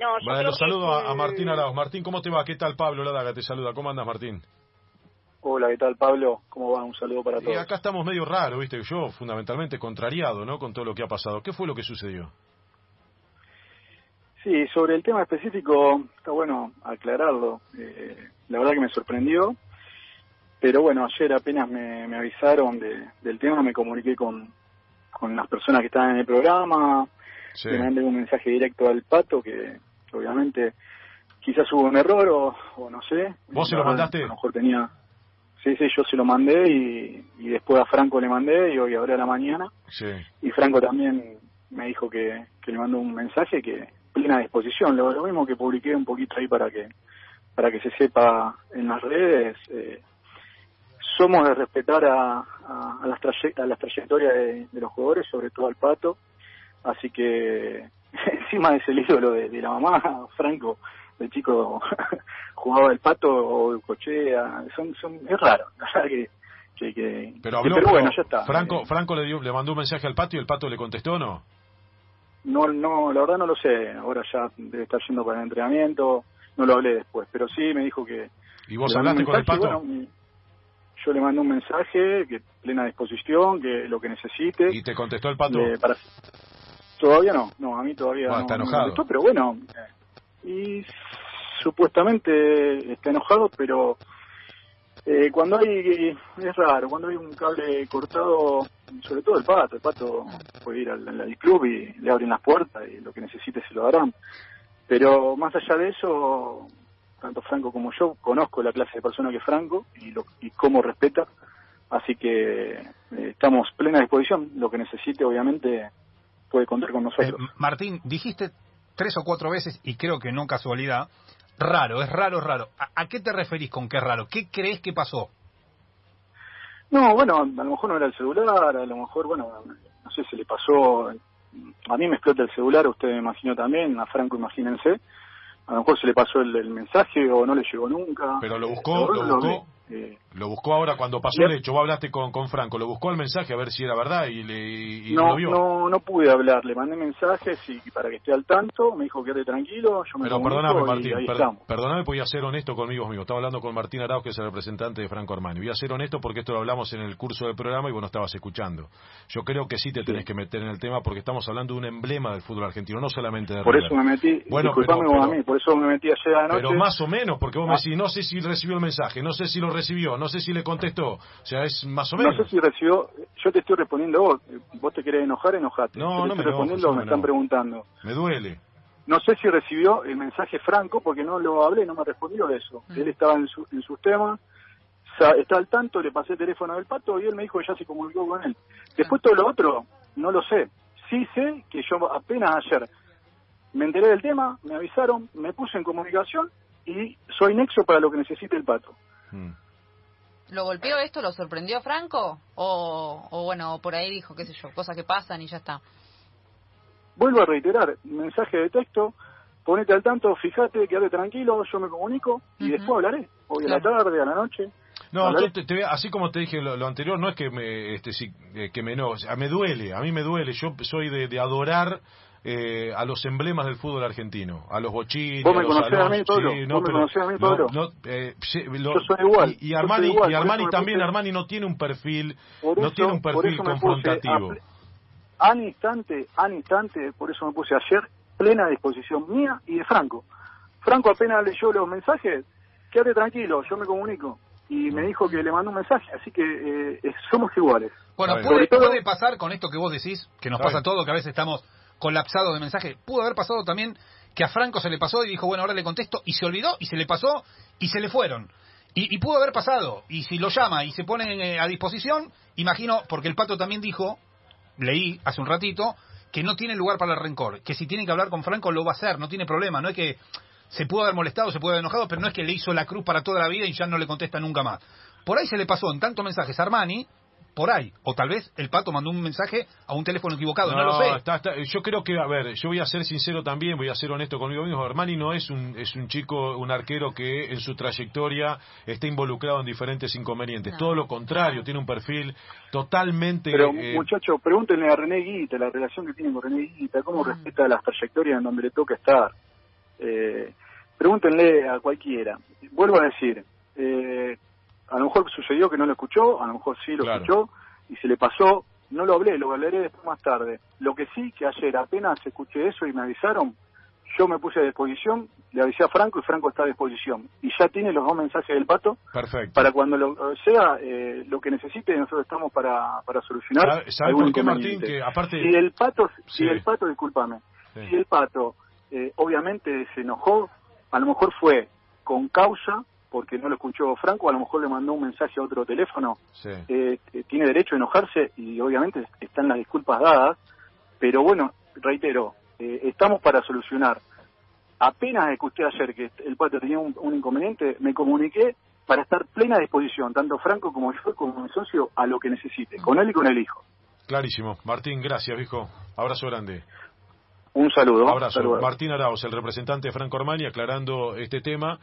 No, yo Vale, creo lo saludo que- a, a Martín Arauz. Martín, ¿cómo te va? ¿Qué tal Pablo Ladaga? Te saluda. ¿Cómo andas, Martín? Hola, ¿qué tal Pablo? ¿Cómo va? Un saludo para Y todos. acá estamos medio raro, ¿viste? Yo fundamentalmente contrariado, ¿no? Con todo lo que ha pasado. ¿Qué fue lo que sucedió? Sí, sobre el tema específico, está bueno aclararlo. Eh, la verdad que me sorprendió, pero bueno, ayer apenas me, me avisaron de- del tema, me comuniqué con, con las personas que estaban en el programa, Sí. le mandé un mensaje directo al pato que obviamente quizás hubo un error o, o no sé. ¿Vos se lo mandaste? A lo mejor tenía... Sí, sí, yo se lo mandé y, y después a Franco le mandé y hoy ahora a la mañana. Sí. Y Franco también me dijo que, que le mandó un mensaje que plena disposición, lo, lo mismo que publiqué un poquito ahí para que para que se sepa en las redes. eh, somos de respetar a, a, a las, a las trayectorias de, de los jugadores, sobre todo al Pato. Así que encima es el ídolo de, de la mamá, Franco, el chico jugaba el Pato o Cochea, son, son, es raro, la verdad que, que, que- Pero habló, pero bueno, pero ya está. Franco, Eh, Franco le, dio, le mandó un mensaje al Pato y el Pato le contestó, ¿no? No, no, la verdad no lo sé. Ahora ya debe estar yendo para el entrenamiento. No lo hablé después, pero sí me dijo que. ¿Y vos hablaste con el Pato? bueno, yo le mandé un mensaje que plena disposición, que lo que necesite. ¿Y te contestó el Pato? para- Todavía no, no, a mí todavía Bueno, no, está no enojado. contestó, pero bueno. eh, Y supuestamente está enojado, pero eh, cuando hay, es raro, cuando hay un cable cortado, sobre todo el pato, el pato puede ir al, al club y le abren las puertas y lo que necesite se lo darán. Pero más allá de eso, tanto Franco como yo conozco la clase de persona que es Franco y, lo, y cómo respeta, así que eh, estamos plena disposición, lo que necesite obviamente puede contar con Eh, nosotros. Martín, dijiste tres o cuatro veces, y creo que no casualidad, raro, es raro, es raro. ¿A, a qué te referís con qué es raro? ¿Qué crees que pasó? No, bueno, a lo mejor no era el celular, a lo mejor, bueno, no sé, se le pasó. A mí me explota el celular, usted me imagino también, a Franco imagínense. A lo mejor se le pasó el, el mensaje o no le llegó nunca. Pero lo buscó, Pero lo buscó. eh, Lo buscó ahora cuando pasó el hecho. Vos hablaste con, con Franco. Lo buscó el mensaje a ver si era verdad y, le, y no, lo vio. no, no pude hablar, le mandé mensajes y, para que esté al tanto, me dijo quédate tranquilo, yo me Pero perdóname, y Martín, per- perdóname, voy a ser honesto conmigo mismo. Estaba hablando con Martín Arauz, que es el representante de Franco Armani. Voy a ser honesto porque esto lo hablamos en el curso del programa y vos no estabas escuchando. Yo creo que sí te tenés que meter en el tema porque estamos hablando de un emblema del fútbol argentino, no solamente de Por River. eso me metí, Bueno, disculpame pero- vos a mí, por eso me metí ayer a la noche. Pero más o menos, porque vos me Ah. decís, no sé si recibió el mensaje, no sé si lo recibió, no sé si le contestó. O sea, es más o No menos. sé si recibió, yo te estoy respondiendo a vos, vos te querés enojar, enojate. No, Yo no te me estoy enojo, respondiendo, no me me están preguntando. Me duele. No sé si recibió el mensaje Franco porque no lo hablé, no me respondió eso. Mm. Él estaba en, su, en sus temas, está al tanto, le pasé el teléfono del pato y él me dijo que ya se comunicó con él. Después todo lo otro, no lo sé. Sí sé que yo apenas ayer me enteré del tema, me avisaron, me puse en comunicación y soy nexo para lo que necesite el pato. Mm. ¿Lo golpeó esto? ¿Lo sorprendió Franco? O, o bueno, por ahí dijo, qué sé yo, cosas que pasan y ya está. Vuelvo a reiterar, mensaje de texto, ponete al tanto, fíjate, quédate tranquilo, yo me comunico y después hablaré. Hoy a la Claro. tarde, a la noche. No, yo te, te así como te dije lo, lo anterior, no es que me, este, sí, eh, que me enoje, o sea, me duele, a mí me duele. Yo soy de, de adorar eh, a los emblemas del fútbol argentino, a los bochini, Vos a me los conocés a mí, Pablo, sí, vos no, me pero conocés a mí, no, Pablo. no, eh, sí, lo- Yo soy igual, Y, y Armani, igual, y Armani eso me también, puse- Armani no tiene un perfil, Por no eso- tiene un por perfil eso me puse confrontativo. a Al instante, al instante, por eso me puse ayer, plena disposición mía y de Franco. Franco apenas leyó los mensajes, quédate tranquilo, yo me comunico. Y me dijo que le mandó un mensaje, así que eh, eh, somos iguales. Bueno, puede, todo- puede pasar con esto que vos decís, que nos pasa a todo, que a veces estamos colapsados de mensaje. Pudo haber pasado también que a Franco se le pasó y dijo, bueno, ahora le contesto, y se olvidó, y se le pasó, y se le fueron. Y, pudo haber pasado, y si lo llama y se pone eh, a disposición, imagino, porque el pato también dijo, leí hace un ratito, que no tiene lugar para el rencor, que si tiene que hablar con Franco lo va a hacer, no tiene problema, no es que se pudo haber molestado, se puede haber enojado, pero no es que le hizo la cruz para toda la vida y ya no le contesta nunca más. Por ahí se le pasó en tantos mensajes a Armani, por ahí, o tal vez el pato mandó un mensaje a un teléfono equivocado, no, lo sé. está- está- yo creo que, a ver, yo voy a ser sincero también, voy a ser honesto conmigo mismo. Armani no es un, es un chico, un arquero que en su trayectoria está involucrado en diferentes inconvenientes. No. Todo lo contrario, tiene un perfil totalmente. Pero eh, muchachos, pregúntenle a René Guita, la relación que tiene con René Guita, cómo Mm. respeta las trayectorias en donde le toca estar. Eh, pregúntenle a cualquiera. Vuelvo a decir, eh, a lo mejor sucedió que no lo escuchó, a lo mejor sí lo escuchó y se le pasó. No lo hablé, lo hablaré después más tarde. Lo que sí, que ayer apenas escuché eso y me avisaron, yo me puse a disposición, le avisé a Franco y Franco está a disposición. Y ya tiene los dos mensajes del pato. Perfecto. Para cuando lo, sea eh, lo que necesite, nosotros estamos para, para solucionar. ¿Sabe, por qué, Martín? Que aparte... Si el pato, si el pato, discúlpame, si el pato eh, obviamente se enojó, a lo mejor fue con causa, porque no lo escuchó Franco, a lo mejor le mandó un mensaje a otro teléfono. Eh, tiene derecho a enojarse y obviamente están las disculpas dadas, pero bueno, reitero, eh, estamos para solucionar. Apenas escuché ayer que el pato tenía un, inconveniente, me comuniqué para estar plena disposición, tanto Franco como yo, como mi socio, a lo que necesite, con él y con el hijo. Clarísimo. Martín, gracias, viejo. Abrazo grande. Un saludo. Abrazo. Martín Arauz, el representante de Franco Armani, aclarando este tema.